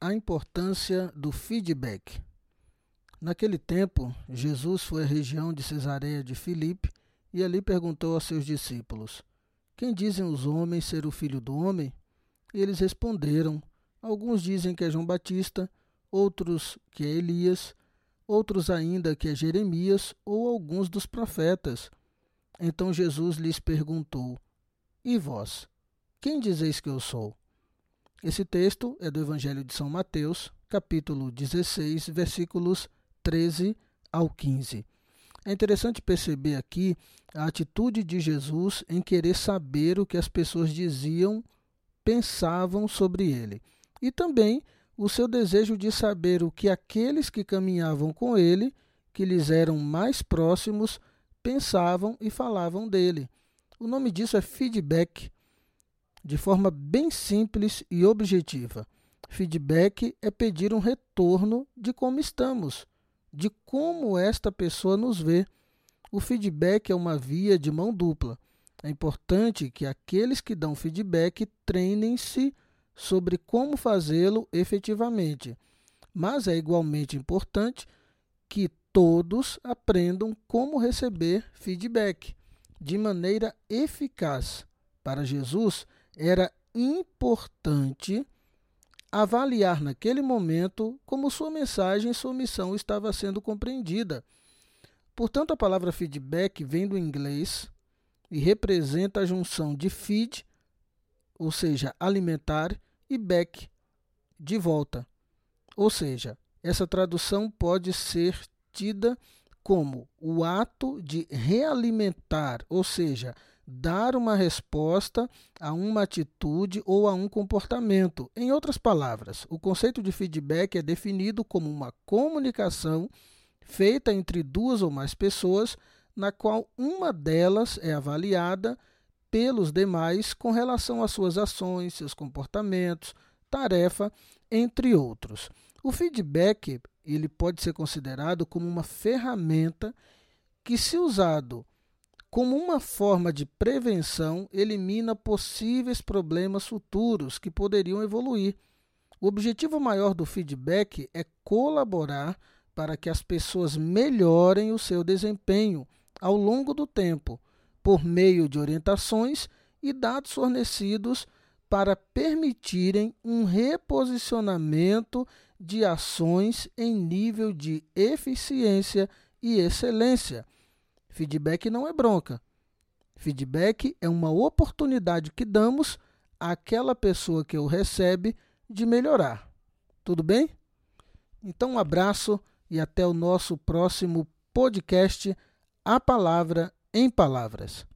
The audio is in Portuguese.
A importância do feedback. Naquele tempo, Jesus foi à região de Cesareia de Filipe e ali perguntou aos seus discípulos: Quem dizem os homens ser o filho do homem? E eles responderam: Alguns dizem que é João Batista, outros que é Elias, outros ainda que é Jeremias ou alguns dos profetas. Então Jesus lhes perguntou: E vós? Quem dizeis que eu sou? Esse texto é do Evangelho de São Mateus, capítulo 16, versículos 13 ao 15. É interessante perceber aqui a atitude de Jesus em querer saber o que as pessoas diziam, pensavam sobre ele, e também o seu desejo de saber o que aqueles que caminhavam com ele, que lhes eram mais próximos, pensavam e falavam dele. O nome disso é feedback de forma bem simples e objetiva. Feedback é pedir um retorno de como estamos, de como esta pessoa nos vê. O feedback é uma via de mão dupla. É importante que aqueles que dão feedback treinem-se sobre como fazê-lo efetivamente. Mas é igualmente importante que todos aprendam como receber feedback de maneira eficaz. Para Jesus, era importante avaliar naquele momento como sua mensagem e sua missão estava sendo compreendida. Portanto, a palavra feedback vem do inglês e representa a junção de feed, ou seja, alimentar, e back, de volta. Ou seja, essa tradução pode ser tida como o ato de realimentar, ou seja, dar uma resposta a uma atitude ou a um comportamento. Em outras palavras, o conceito de feedback é definido como uma comunicação feita entre duas ou mais pessoas, na qual uma delas é avaliada pelos demais com relação às suas ações, seus comportamentos, tarefa, entre outros. O feedback ele pode ser considerado como uma ferramenta que, se usado como uma forma de prevenção, elimina possíveis problemas futuros que poderiam evoluir. O objetivo maior do feedback é colaborar para que as pessoas melhorem o seu desempenho ao longo do tempo, por meio de orientações e dados fornecidos para permitirem um reposicionamento de ações em nível de eficiência e excelência. Feedback não é bronca. Feedback é uma oportunidade que damos àquela pessoa que o recebe de melhorar. Tudo bem? Então, um abraço e até o nosso próximo podcast A Palavra em Palavras.